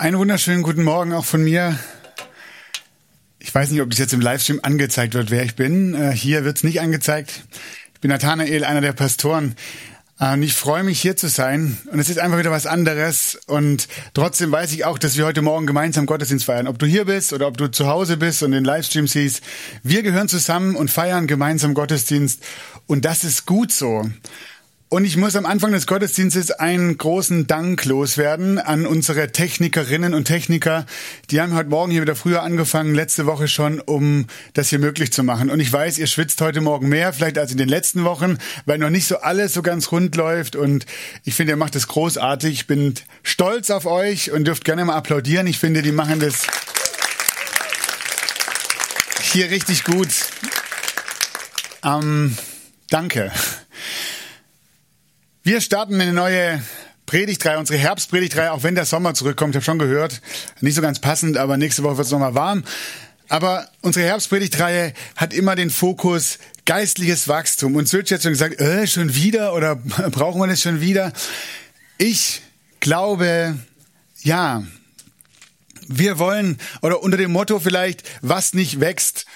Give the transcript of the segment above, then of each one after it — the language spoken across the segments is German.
Einen wunderschönen guten Morgen auch von mir. Ich weiß nicht, ob das jetzt im Livestream angezeigt wird, wer ich bin. Äh, hier wird es nicht angezeigt. Ich bin Nathanael, einer der Pastoren. Äh, und ich freue mich, hier zu sein. Und es ist einfach wieder was anderes. Und trotzdem weiß ich auch, dass wir heute Morgen gemeinsam Gottesdienst feiern. Ob du hier bist oder ob du zu Hause bist und den Livestream siehst. Wir gehören zusammen und feiern gemeinsam Gottesdienst. Und das ist gut so. Und ich muss am Anfang des Gottesdienstes einen großen Dank loswerden an unsere Technikerinnen und Techniker. Die haben heute Morgen hier wieder früher angefangen, letzte Woche schon, um das hier möglich zu machen. Und ich weiß, ihr schwitzt heute Morgen mehr, vielleicht als in den letzten Wochen, weil noch nicht so alles so ganz rund läuft. Und ich finde, ihr macht es großartig. Ich bin stolz auf euch und dürft gerne mal applaudieren. Ich finde, die machen das hier richtig gut. Ähm, danke. Wir starten eine neue Predigtreihe, unsere Herbstpredigtreihe, auch wenn der Sommer zurückkommt. Ich habe schon gehört, nicht so ganz passend, aber nächste Woche wird es nochmal warm. Aber unsere Herbstpredigtreihe hat immer den Fokus geistliches Wachstum. Und Sülch hat schon gesagt, äh, schon wieder oder brauchen wir das schon wieder? Ich glaube, ja, wir wollen, oder unter dem Motto vielleicht, was nicht wächst,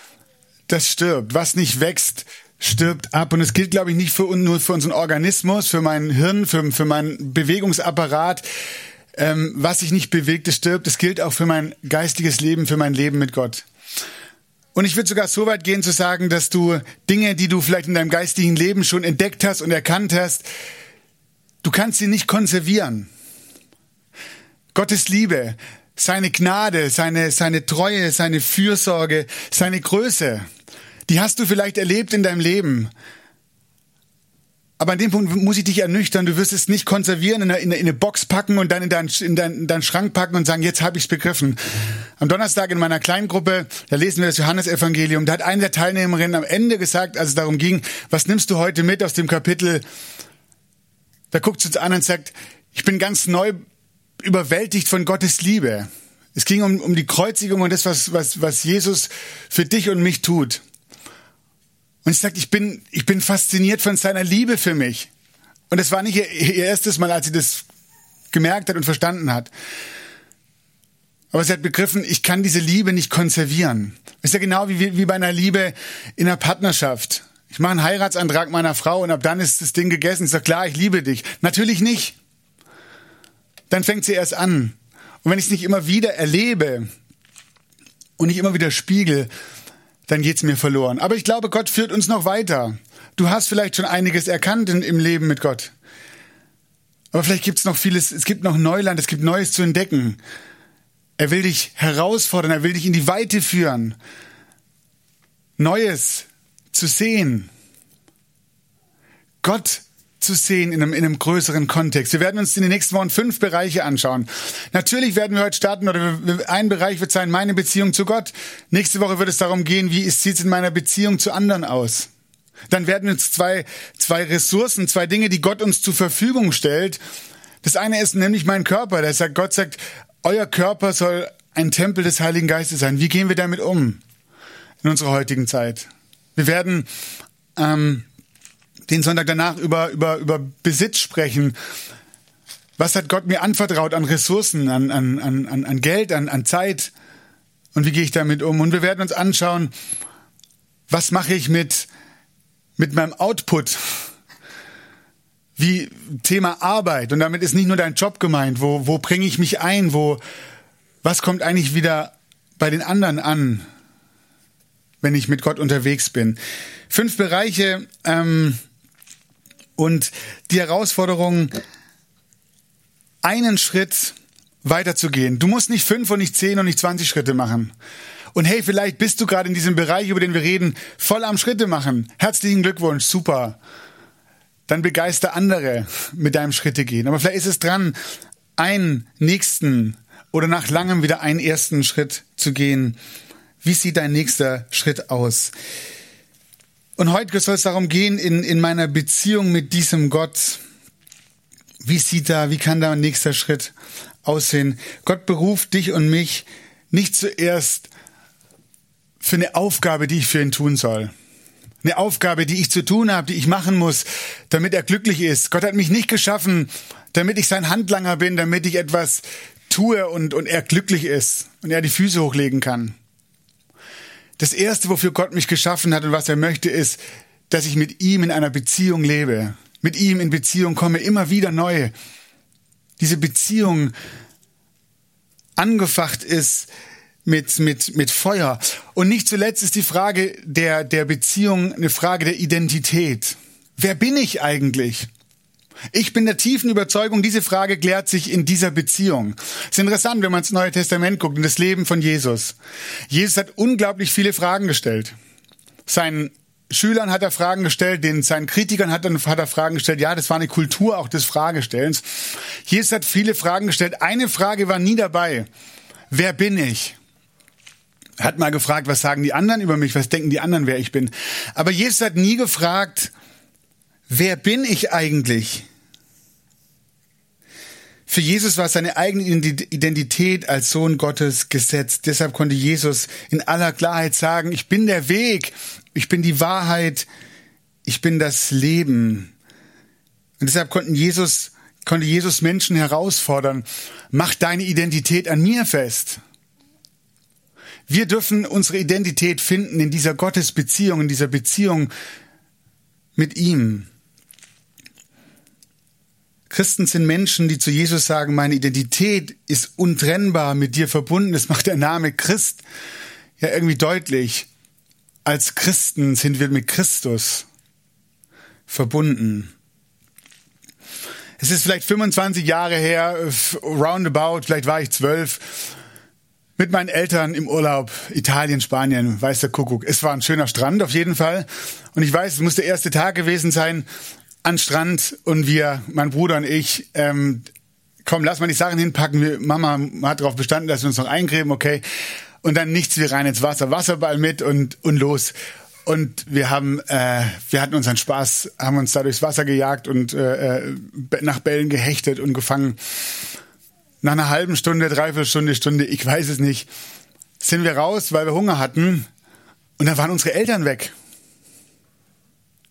das stirbt. Was nicht wächst, stirbt ab. Und es gilt, glaube ich, nicht für, nur für unseren Organismus, für mein Hirn, für, für meinen Bewegungsapparat. Ähm, was sich nicht bewegt, das stirbt. Es gilt auch für mein geistiges Leben, für mein Leben mit Gott. Und ich würde sogar so weit gehen zu sagen, dass du Dinge, die du vielleicht in deinem geistigen Leben schon entdeckt hast und erkannt hast, du kannst sie nicht konservieren. Gottes Liebe, seine Gnade, seine, seine Treue, seine Fürsorge, seine Größe, die hast du vielleicht erlebt in deinem Leben. Aber an dem Punkt muss ich dich ernüchtern. Du wirst es nicht konservieren, in eine, in eine Box packen und dann in deinen, in deinen, in deinen Schrank packen und sagen, jetzt habe ich es begriffen. Am Donnerstag in meiner kleinen Gruppe, da lesen wir das Johannesevangelium. Da hat eine der Teilnehmerinnen am Ende gesagt, als es darum ging, was nimmst du heute mit aus dem Kapitel? Da guckt sie uns an und sagt, ich bin ganz neu überwältigt von Gottes Liebe. Es ging um, um die Kreuzigung und das, was, was, was Jesus für dich und mich tut. Und sie sagt, ich bin, ich bin fasziniert von seiner Liebe für mich. Und es war nicht ihr, ihr erstes Mal, als sie das gemerkt hat und verstanden hat. Aber sie hat begriffen, ich kann diese Liebe nicht konservieren. ist ja genau wie, wie bei einer Liebe in einer Partnerschaft. Ich mache einen Heiratsantrag meiner Frau und ab dann ist das Ding gegessen. Ich sage, klar, ich liebe dich. Natürlich nicht. Dann fängt sie erst an. Und wenn ich es nicht immer wieder erlebe und nicht immer wieder spiegel, dann geht's mir verloren. Aber ich glaube, Gott führt uns noch weiter. Du hast vielleicht schon einiges erkannt in, im Leben mit Gott. Aber vielleicht gibt's noch vieles, es gibt noch Neuland, es gibt Neues zu entdecken. Er will dich herausfordern, er will dich in die Weite führen. Neues zu sehen. Gott zu sehen in einem, in einem größeren Kontext. Wir werden uns in den nächsten Wochen fünf Bereiche anschauen. Natürlich werden wir heute starten, oder ein Bereich wird sein, meine Beziehung zu Gott. Nächste Woche wird es darum gehen, wie sieht es in meiner Beziehung zu anderen aus. Dann werden uns zwei, zwei Ressourcen, zwei Dinge, die Gott uns zur Verfügung stellt. Das eine ist nämlich mein Körper. Der sagt, Gott sagt, euer Körper soll ein Tempel des Heiligen Geistes sein. Wie gehen wir damit um in unserer heutigen Zeit? Wir werden ähm, den Sonntag danach über, über, über Besitz sprechen. Was hat Gott mir anvertraut an Ressourcen, an, an, an, an Geld, an, an Zeit? Und wie gehe ich damit um? Und wir werden uns anschauen, was mache ich mit, mit meinem Output? Wie Thema Arbeit. Und damit ist nicht nur dein Job gemeint. Wo, wo bringe ich mich ein? Wo, was kommt eigentlich wieder bei den anderen an, wenn ich mit Gott unterwegs bin? Fünf Bereiche, ähm, und die Herausforderung, einen Schritt weiterzugehen. Du musst nicht fünf und nicht zehn und nicht zwanzig Schritte machen. Und hey, vielleicht bist du gerade in diesem Bereich, über den wir reden, voll am Schritte machen. Herzlichen Glückwunsch, super. dann begeister andere mit deinem Schritte gehen. Aber vielleicht ist es dran, einen nächsten oder nach langem wieder einen ersten Schritt zu gehen. Wie sieht dein nächster Schritt aus? Und heute soll es darum gehen, in, in meiner Beziehung mit diesem Gott. Wie sieht da, wie kann da ein nächster Schritt aussehen? Gott beruft dich und mich nicht zuerst für eine Aufgabe, die ich für ihn tun soll. Eine Aufgabe, die ich zu tun habe, die ich machen muss, damit er glücklich ist. Gott hat mich nicht geschaffen, damit ich sein Handlanger bin, damit ich etwas tue und, und er glücklich ist und er die Füße hochlegen kann. Das Erste, wofür Gott mich geschaffen hat und was er möchte, ist, dass ich mit ihm in einer Beziehung lebe. Mit ihm in Beziehung komme, immer wieder neu. Diese Beziehung angefacht ist mit, mit, mit Feuer. Und nicht zuletzt ist die Frage der, der Beziehung eine Frage der Identität. Wer bin ich eigentlich? Ich bin der tiefen Überzeugung, diese Frage klärt sich in dieser Beziehung. Es ist interessant, wenn man ins Neue Testament guckt, in das Leben von Jesus. Jesus hat unglaublich viele Fragen gestellt. Seinen Schülern hat er Fragen gestellt, den seinen Kritikern hat er, hat er Fragen gestellt. Ja, das war eine Kultur auch des Fragestellens. Jesus hat viele Fragen gestellt. Eine Frage war nie dabei. Wer bin ich? Er hat mal gefragt, was sagen die anderen über mich? Was denken die anderen, wer ich bin? Aber Jesus hat nie gefragt, wer bin ich eigentlich? Für Jesus war seine eigene Identität als Sohn Gottes gesetzt. Deshalb konnte Jesus in aller Klarheit sagen, ich bin der Weg, ich bin die Wahrheit, ich bin das Leben. Und deshalb konnten Jesus, konnte Jesus Menschen herausfordern, mach deine Identität an mir fest. Wir dürfen unsere Identität finden in dieser Gottesbeziehung, in dieser Beziehung mit ihm. Christen sind Menschen, die zu Jesus sagen, meine Identität ist untrennbar mit dir verbunden. Das macht der Name Christ ja irgendwie deutlich. Als Christen sind wir mit Christus verbunden. Es ist vielleicht 25 Jahre her, roundabout, vielleicht war ich zwölf, mit meinen Eltern im Urlaub, Italien, Spanien, weiß der Kuckuck. Es war ein schöner Strand auf jeden Fall. Und ich weiß, es muss der erste Tag gewesen sein, an Strand und wir, mein Bruder und ich, ähm, komm, lass mal die Sachen hinpacken. Wir, Mama hat darauf bestanden, dass wir uns noch eingräben, okay. Und dann nichts wie rein ins Wasser, Wasserball mit und, und los. Und wir haben, äh, wir hatten unseren Spaß, haben uns da durchs Wasser gejagt und äh, äh nach Bällen gehechtet und gefangen. Nach einer halben Stunde, dreiviertel Stunde, Stunde, ich weiß es nicht, sind wir raus, weil wir Hunger hatten. Und dann waren unsere Eltern weg.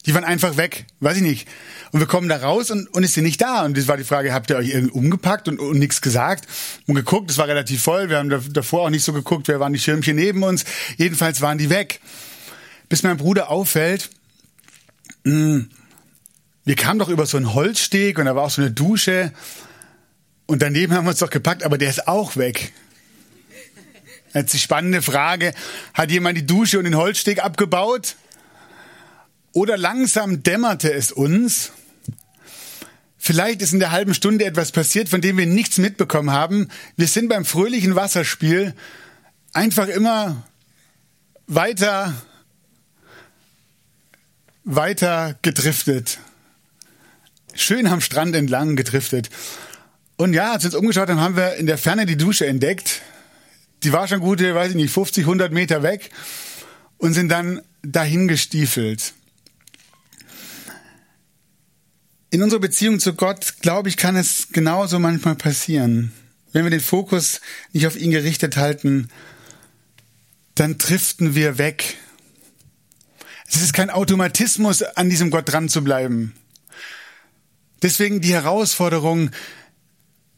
Die waren einfach weg, weiß ich nicht. Und wir kommen da raus und, und ist sie nicht da. Und das war die Frage, habt ihr euch irgendwie umgepackt und, und nichts gesagt und geguckt? Es war relativ voll. Wir haben davor auch nicht so geguckt, wer waren die Schirmchen neben uns. Jedenfalls waren die weg. Bis mein Bruder auffällt, mh, hm, wir kamen doch über so einen Holzsteg und da war auch so eine Dusche. Und daneben haben wir uns doch gepackt, aber der ist auch weg. Jetzt die spannende Frage, hat jemand die Dusche und den Holzsteg abgebaut? Oder langsam dämmerte es uns, vielleicht ist in der halben Stunde etwas passiert, von dem wir nichts mitbekommen haben. Wir sind beim fröhlichen Wasserspiel einfach immer weiter, weiter gedriftet. Schön am Strand entlang gedriftet. Und ja, als wir uns umgeschaut haben, haben wir in der Ferne die Dusche entdeckt. Die war schon gute, weiß ich nicht, 50, 100 Meter weg und sind dann dahin gestiefelt. In unserer Beziehung zu Gott, glaube ich, kann es genauso manchmal passieren. Wenn wir den Fokus nicht auf ihn gerichtet halten, dann driften wir weg. Es ist kein Automatismus, an diesem Gott dran zu bleiben. Deswegen die Herausforderung,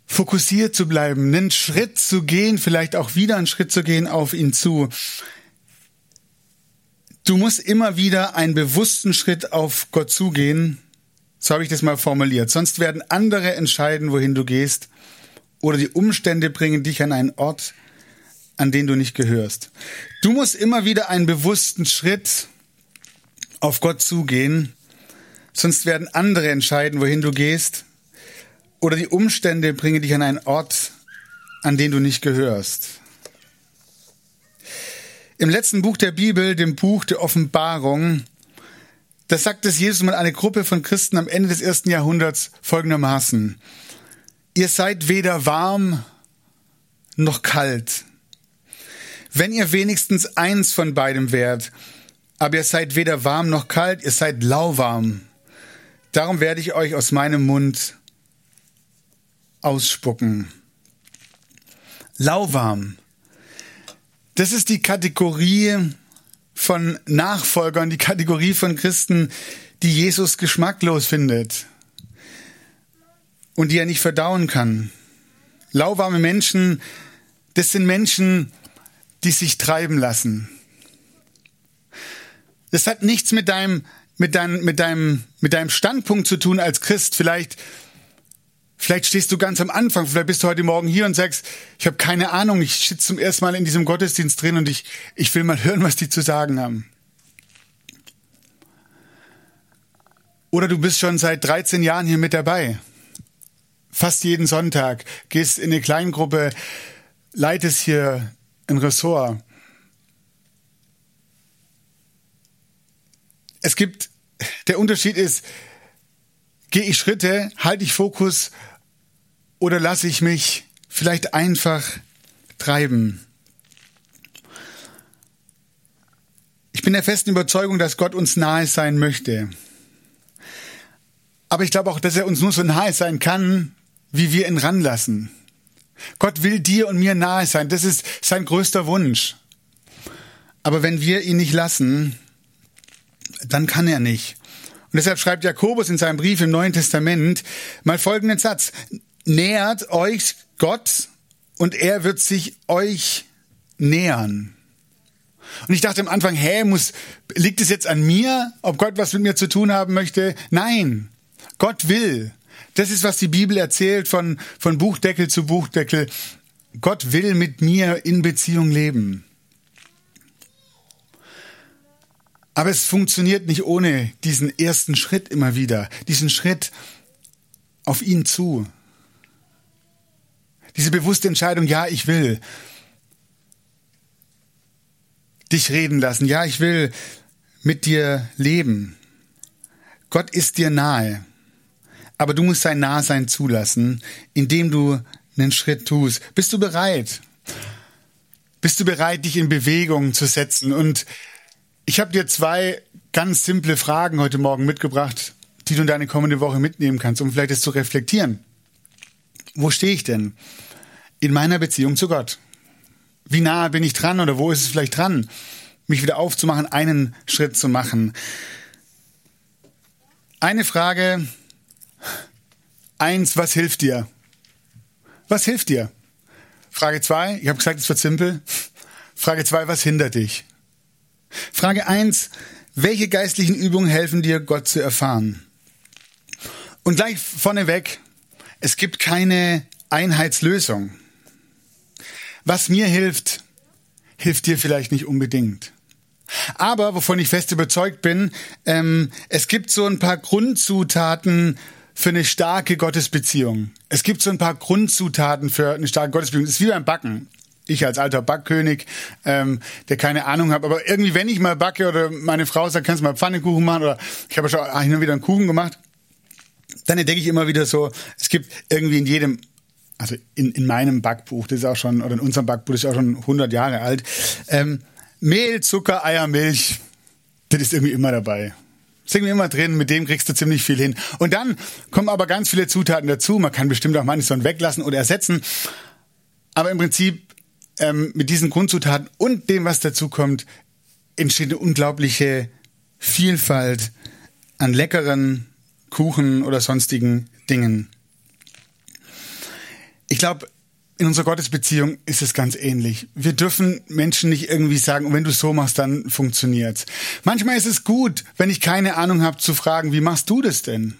fokussiert zu bleiben, einen Schritt zu gehen, vielleicht auch wieder einen Schritt zu gehen auf ihn zu. Du musst immer wieder einen bewussten Schritt auf Gott zugehen, so habe ich das mal formuliert. Sonst werden andere entscheiden, wohin du gehst. Oder die Umstände bringen dich an einen Ort, an den du nicht gehörst. Du musst immer wieder einen bewussten Schritt auf Gott zugehen. Sonst werden andere entscheiden, wohin du gehst. Oder die Umstände bringen dich an einen Ort, an den du nicht gehörst. Im letzten Buch der Bibel, dem Buch der Offenbarung, das sagt es Jesus mal eine Gruppe von Christen am Ende des ersten Jahrhunderts folgendermaßen. Ihr seid weder warm noch kalt. Wenn ihr wenigstens eins von beidem wärt, aber ihr seid weder warm noch kalt, ihr seid lauwarm. Darum werde ich euch aus meinem Mund ausspucken. Lauwarm. Das ist die Kategorie von Nachfolgern, die Kategorie von Christen, die Jesus geschmacklos findet und die er nicht verdauen kann. Lauwarme Menschen, das sind Menschen, die sich treiben lassen. Das hat nichts mit deinem, mit deinem, mit deinem, mit deinem Standpunkt zu tun als Christ. Vielleicht, vielleicht stehst du ganz am Anfang, vielleicht bist du heute Morgen hier und sagst, ich habe keine Ahnung, ich sitze zum ersten Mal in diesem Gottesdienst drin und ich, ich will mal hören, was die zu sagen haben. Oder du bist schon seit 13 Jahren hier mit dabei. Fast jeden Sonntag. Gehst in eine Kleingruppe, leitest hier ein Ressort. Es gibt, der Unterschied ist, gehe ich Schritte, halte ich Fokus oder lasse ich mich vielleicht einfach treiben. Ich bin der festen Überzeugung, dass Gott uns nahe sein möchte. Aber ich glaube auch, dass er uns nur so nahe sein kann, wie wir ihn ranlassen. Gott will dir und mir nahe sein. Das ist sein größter Wunsch. Aber wenn wir ihn nicht lassen, dann kann er nicht. Und deshalb schreibt Jakobus in seinem Brief im Neuen Testament mal folgenden Satz. Nähert euch Gott und er wird sich euch nähern. Und ich dachte am Anfang, hä, muss, liegt es jetzt an mir, ob Gott was mit mir zu tun haben möchte? Nein. Gott will. Das ist, was die Bibel erzählt von, von Buchdeckel zu Buchdeckel. Gott will mit mir in Beziehung leben. Aber es funktioniert nicht ohne diesen ersten Schritt immer wieder, diesen Schritt auf ihn zu. Diese bewusste Entscheidung, ja, ich will dich reden lassen, ja, ich will mit dir leben. Gott ist dir nahe, aber du musst sein Nahsein zulassen, indem du einen Schritt tust. Bist du bereit? Bist du bereit, dich in Bewegung zu setzen und ich habe dir zwei ganz simple Fragen heute Morgen mitgebracht, die du in deine kommende Woche mitnehmen kannst, um vielleicht es zu reflektieren. Wo stehe ich denn in meiner Beziehung zu Gott? Wie nah bin ich dran oder wo ist es vielleicht dran, mich wieder aufzumachen, einen Schritt zu machen? Eine Frage. Eins, was hilft dir? Was hilft dir? Frage zwei, ich habe gesagt, es wird simpel. Frage zwei, was hindert dich? Frage eins: Welche geistlichen Übungen helfen dir, Gott zu erfahren? Und gleich vorneweg, es gibt keine Einheitslösung. Was mir hilft, hilft dir vielleicht nicht unbedingt. Aber wovon ich fest überzeugt bin, ähm, es gibt so ein paar Grundzutaten für eine starke Gottesbeziehung. Es gibt so ein paar Grundzutaten für eine starke Gottesbeziehung. Es ist wie beim Backen ich als alter Backkönig, ähm, der keine Ahnung habe, aber irgendwie, wenn ich mal backe oder meine Frau sagt, kannst du mal Pfannekuchen machen oder ich habe schon hin und wieder einen Kuchen gemacht, dann entdecke ich immer wieder so, es gibt irgendwie in jedem, also in, in meinem Backbuch, das ist auch schon, oder in unserem Backbuch, das ist auch schon 100 Jahre alt, ähm, Mehl, Zucker, Eier, Milch, das ist irgendwie immer dabei. Das ist irgendwie immer drin, mit dem kriegst du ziemlich viel hin. Und dann kommen aber ganz viele Zutaten dazu. Man kann bestimmt auch manches dann weglassen oder ersetzen. Aber im Prinzip ähm, mit diesen Grundzutaten und dem, was dazu kommt, entsteht eine unglaubliche Vielfalt an leckeren Kuchen oder sonstigen Dingen. Ich glaube, in unserer Gottesbeziehung ist es ganz ähnlich. Wir dürfen Menschen nicht irgendwie sagen, wenn du so machst, dann funktioniert's. Manchmal ist es gut, wenn ich keine Ahnung habe, zu fragen, wie machst du das denn?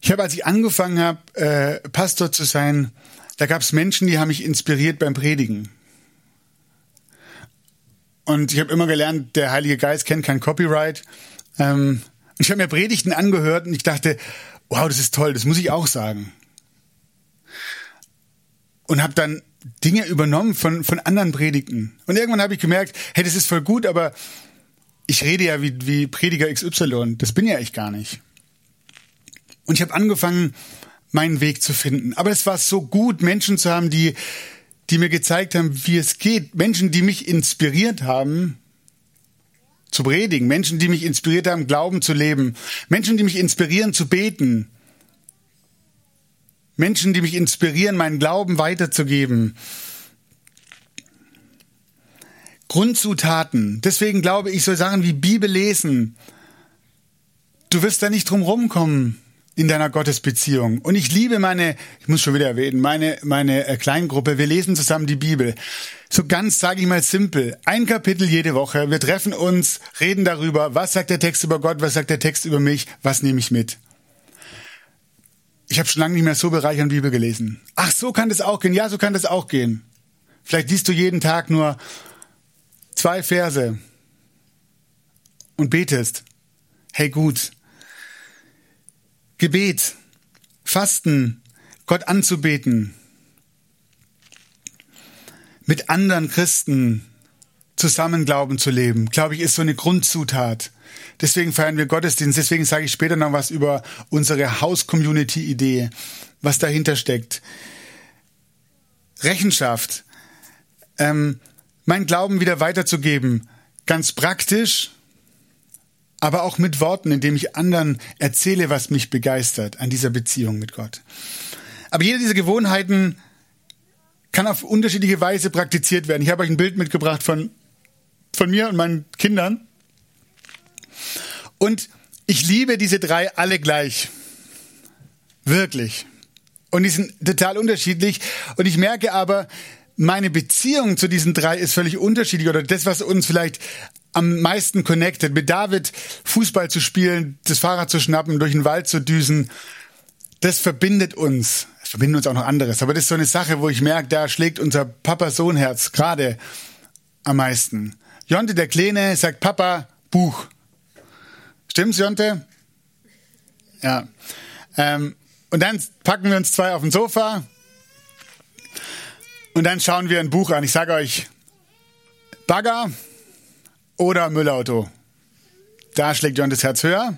Ich habe, als ich angefangen habe, äh, Pastor zu sein, da gab es Menschen, die haben mich inspiriert beim Predigen. Und ich habe immer gelernt, der Heilige Geist kennt kein Copyright. Ähm, ich habe mir Predigten angehört und ich dachte, wow, das ist toll, das muss ich auch sagen. Und habe dann Dinge übernommen von, von anderen Predigten. Und irgendwann habe ich gemerkt, hey, das ist voll gut, aber ich rede ja wie, wie Prediger XY. Das bin ja ich gar nicht. Und ich habe angefangen, meinen Weg zu finden. Aber es war so gut, Menschen zu haben, die, die mir gezeigt haben, wie es geht. Menschen, die mich inspiriert haben, zu predigen. Menschen, die mich inspiriert haben, Glauben zu leben. Menschen, die mich inspirieren, zu beten. Menschen, die mich inspirieren, meinen Glauben weiterzugeben. Grundzutaten. Deswegen glaube ich, so Sachen wie Bibel lesen. Du wirst da nicht drum rumkommen in deiner Gottesbeziehung. Und ich liebe meine, ich muss schon wieder erwähnen, meine, meine äh, Kleingruppe. Wir lesen zusammen die Bibel. So ganz, sage ich mal, simpel. Ein Kapitel jede Woche. Wir treffen uns, reden darüber, was sagt der Text über Gott, was sagt der Text über mich, was nehme ich mit. Ich habe schon lange nicht mehr so bereichernd Bibel gelesen. Ach, so kann das auch gehen. Ja, so kann das auch gehen. Vielleicht liest du jeden Tag nur zwei Verse und betest. Hey, gut. Gebet, Fasten, Gott anzubeten, mit anderen Christen zusammen Glauben zu leben, glaube ich, ist so eine Grundzutat. Deswegen feiern wir Gottesdienst. Deswegen sage ich später noch was über unsere Haus-Community-Idee, was dahinter steckt. Rechenschaft, ähm, mein Glauben wieder weiterzugeben, ganz praktisch, aber auch mit Worten, indem ich anderen erzähle, was mich begeistert an dieser Beziehung mit Gott. Aber jede dieser Gewohnheiten kann auf unterschiedliche Weise praktiziert werden. Ich habe euch ein Bild mitgebracht von, von mir und meinen Kindern. Und ich liebe diese drei alle gleich. Wirklich. Und die sind total unterschiedlich. Und ich merke aber, meine Beziehung zu diesen drei ist völlig unterschiedlich oder das, was uns vielleicht am meisten connected. Mit David Fußball zu spielen, das Fahrrad zu schnappen, durch den Wald zu düsen, das verbindet uns. Es verbindet uns auch noch anderes. Aber das ist so eine Sache, wo ich merke, da schlägt unser Papa-Sohn-Herz gerade am meisten. Jonte, der Kleine, sagt Papa, Buch. Stimmt's, Jonte? Ja. Ähm, und dann packen wir uns zwei auf den Sofa und dann schauen wir ein Buch an. Ich sage euch, Bagger oder Müllauto. Da schlägt John das Herz höher.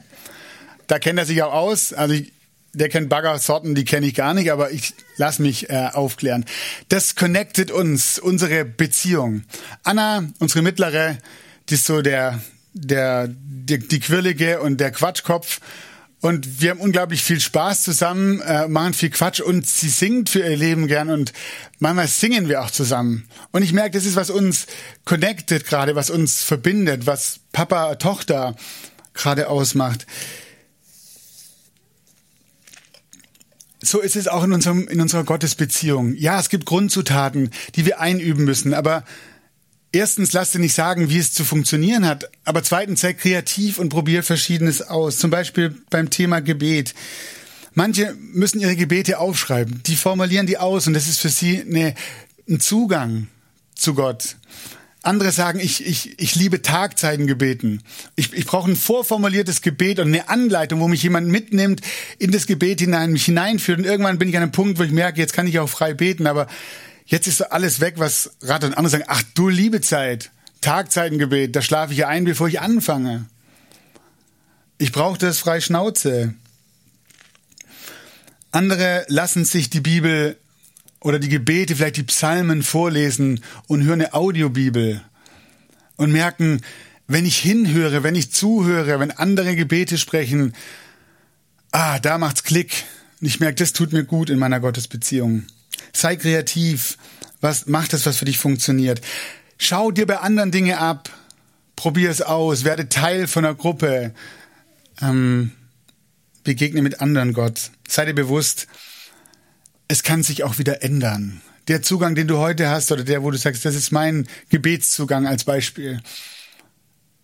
Da kennt er sich auch aus. Also ich, der kennt Baggersorten, die kenne ich gar nicht, aber ich lass mich äh, aufklären. Das connectet uns, unsere Beziehung. Anna, unsere mittlere, die ist so der, der, die, die Quirlige und der Quatschkopf. Und wir haben unglaublich viel Spaß zusammen, äh, machen viel Quatsch und sie singt für ihr Leben gern und manchmal singen wir auch zusammen. Und ich merke, das ist, was uns connected gerade, was uns verbindet, was Papa, Tochter gerade ausmacht. So ist es auch in, unserem, in unserer Gottesbeziehung. Ja, es gibt Grundzutaten, die wir einüben müssen, aber erstens lass dir nicht sagen, wie es zu funktionieren hat, aber zweitens sei kreativ und probier Verschiedenes aus. Zum Beispiel beim Thema Gebet. Manche müssen ihre Gebete aufschreiben, die formulieren die aus und das ist für sie eine, ein Zugang zu Gott. Andere sagen, ich, ich, ich liebe Tagzeitengebeten. Ich, ich brauche ein vorformuliertes Gebet und eine Anleitung, wo mich jemand mitnimmt in das Gebet hinein, mich hineinführt. Und irgendwann bin ich an einem Punkt, wo ich merke, jetzt kann ich auch frei beten, aber Jetzt ist alles weg, was Rat und andere sagen, ach du liebe Zeit, Tagzeitengebet, da schlafe ich ein, bevor ich anfange. Ich brauche das frei Schnauze. Andere lassen sich die Bibel oder die Gebete, vielleicht die Psalmen vorlesen und hören eine Audiobibel und merken, wenn ich hinhöre, wenn ich zuhöre, wenn andere Gebete sprechen, ah, da macht's Klick. Und ich merke, das tut mir gut in meiner Gottesbeziehung. Sei kreativ. Was macht das, was für dich funktioniert? Schau dir bei anderen Dinge ab. Probier es aus. Werde Teil von einer Gruppe. Ähm, begegne mit anderen Gott. Sei dir bewusst, es kann sich auch wieder ändern. Der Zugang, den du heute hast, oder der, wo du sagst, das ist mein Gebetszugang als Beispiel.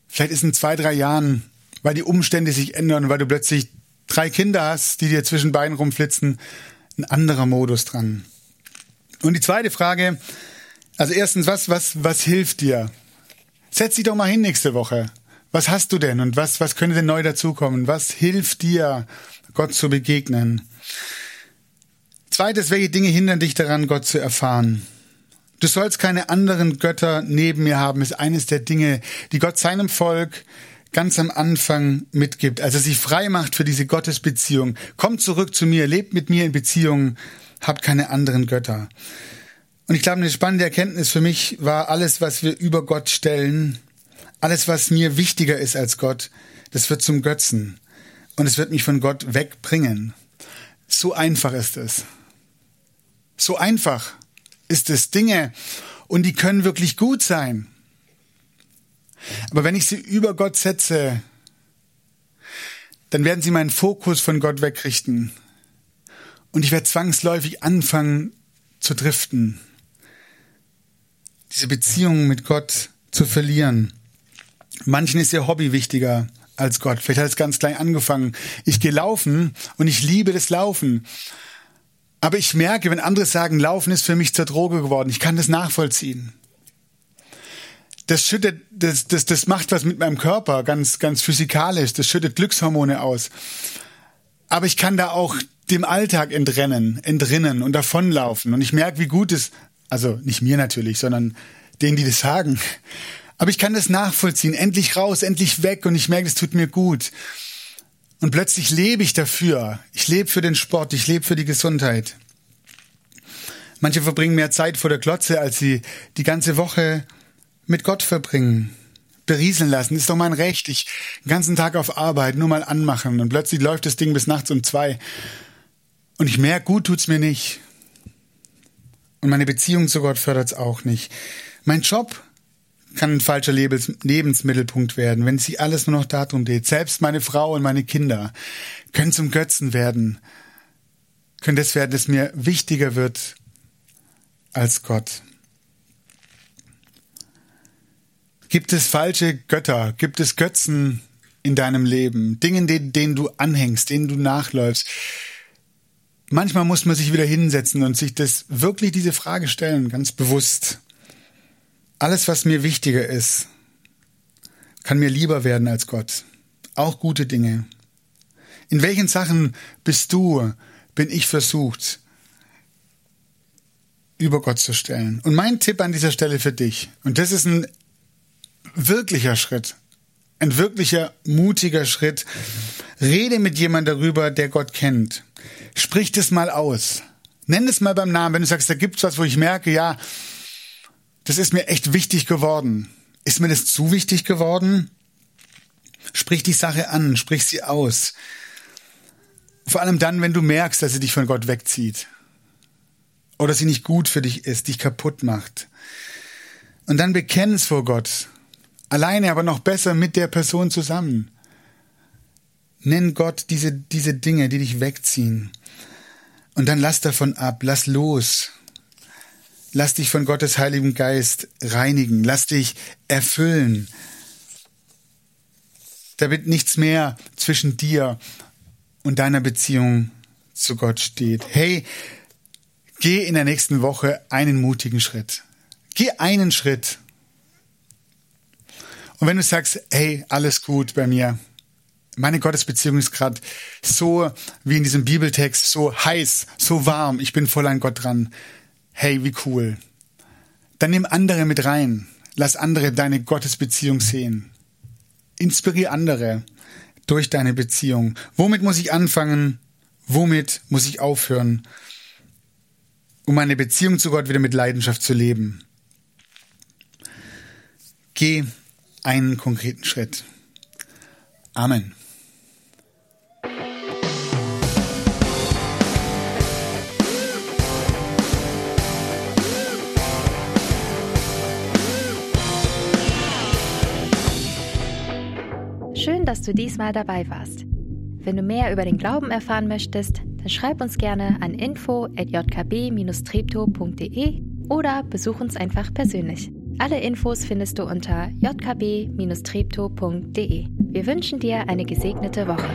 Vielleicht ist in zwei, drei Jahren, weil die Umstände sich ändern, weil du plötzlich drei Kinder hast, die dir zwischen Beinen rumflitzen, ein anderer Modus dran. Und die zweite Frage, also erstens, was, was, was hilft dir? Setz dich doch mal hin nächste Woche. Was hast du denn und was, was könnte denn neu dazukommen? Was hilft dir, Gott zu begegnen? Zweites, welche Dinge hindern dich daran, Gott zu erfahren? Du sollst keine anderen Götter neben mir haben, ist eines der Dinge, die Gott seinem Volk ganz am Anfang mitgibt, als er sich frei macht für diese Gottesbeziehung. Kommt zurück zu mir, lebt mit mir in Beziehung, habt keine anderen Götter. Und ich glaube, eine spannende Erkenntnis für mich war alles, was wir über Gott stellen, alles, was mir wichtiger ist als Gott, das wird zum Götzen. Und es wird mich von Gott wegbringen. So einfach ist es. So einfach ist es Dinge und die können wirklich gut sein. Aber wenn ich sie über Gott setze, dann werden sie meinen Fokus von Gott wegrichten. Und ich werde zwangsläufig anfangen zu driften. Diese Beziehung mit Gott zu verlieren. Manchen ist ihr Hobby wichtiger als Gott. Vielleicht hat es ganz klein angefangen. Ich gehe laufen und ich liebe das Laufen. Aber ich merke, wenn andere sagen, Laufen ist für mich zur Droge geworden, ich kann das nachvollziehen. Das schüttet, das, das, das macht was mit meinem Körper, ganz, ganz physikalisch. Das schüttet Glückshormone aus. Aber ich kann da auch dem Alltag entrennen, entrinnen und davonlaufen. Und ich merke, wie gut es, also nicht mir natürlich, sondern denen, die das sagen. Aber ich kann das nachvollziehen. Endlich raus, endlich weg. Und ich merke, es tut mir gut. Und plötzlich lebe ich dafür. Ich lebe für den Sport, ich lebe für die Gesundheit. Manche verbringen mehr Zeit vor der Glotze, als sie die ganze Woche mit Gott verbringen. Berieseln lassen, ist doch mein Recht. Ich den ganzen Tag auf Arbeit nur mal anmachen und plötzlich läuft das Ding bis nachts um zwei. Und ich merke, gut tut's mir nicht. Und meine Beziehung zu Gott fördert's auch nicht. Mein Job kann ein falscher Lebens Lebensmittelpunkt werden, wenn sich alles nur noch darum geht. Selbst meine Frau und meine Kinder können zum Götzen werden, können das werden, das mir wichtiger wird als Gott. Gibt es falsche Götter? Gibt es Götzen in deinem Leben? Dingen, denen, denen du anhängst, denen du nachläufst? Manchmal muss man sich wieder hinsetzen und sich das wirklich diese Frage stellen, ganz bewusst. Alles, was mir wichtiger ist, kann mir lieber werden als Gott. Auch gute Dinge. In welchen Sachen bist du, bin ich versucht, über Gott zu stellen? Und mein Tipp an dieser Stelle für dich, und das ist ein wirklicher Schritt, ein wirklicher mutiger Schritt, rede mit jemandem darüber, der Gott kennt. Sprich das mal aus. Nenn es mal beim Namen, wenn du sagst, da gibt's was, wo ich merke, ja, das ist mir echt wichtig geworden. Ist mir das zu wichtig geworden? Sprich die Sache an, sprich sie aus. Vor allem dann, wenn du merkst, dass sie dich von Gott wegzieht. Oder sie nicht gut für dich ist, dich kaputt macht. Und dann bekenn es vor Gott. Alleine, aber noch besser mit der Person zusammen. Nenn Gott diese, diese Dinge, die dich wegziehen. Und dann lass davon ab, lass los. Lass dich von Gottes Heiligen Geist reinigen. Lass dich erfüllen. Damit nichts mehr zwischen dir und deiner Beziehung zu Gott steht. Hey, geh in der nächsten Woche einen mutigen Schritt. Geh einen Schritt. Und wenn du sagst, hey, alles gut bei mir, meine Gottesbeziehung ist gerade so wie in diesem Bibeltext, so heiß, so warm, ich bin voll an Gott dran, hey, wie cool. Dann nimm andere mit rein. Lass andere deine Gottesbeziehung sehen. Inspirier andere durch deine Beziehung. Womit muss ich anfangen? Womit muss ich aufhören? Um meine Beziehung zu Gott wieder mit Leidenschaft zu leben. Geh einen konkreten Schritt. Amen. Schön, dass du diesmal dabei warst. Wenn du mehr über den Glauben erfahren möchtest, dann schreib uns gerne an info@jkb-treptow.de oder besuch uns einfach persönlich. Alle Infos findest du unter jkb-treptow.de. Wir wünschen dir eine gesegnete Woche.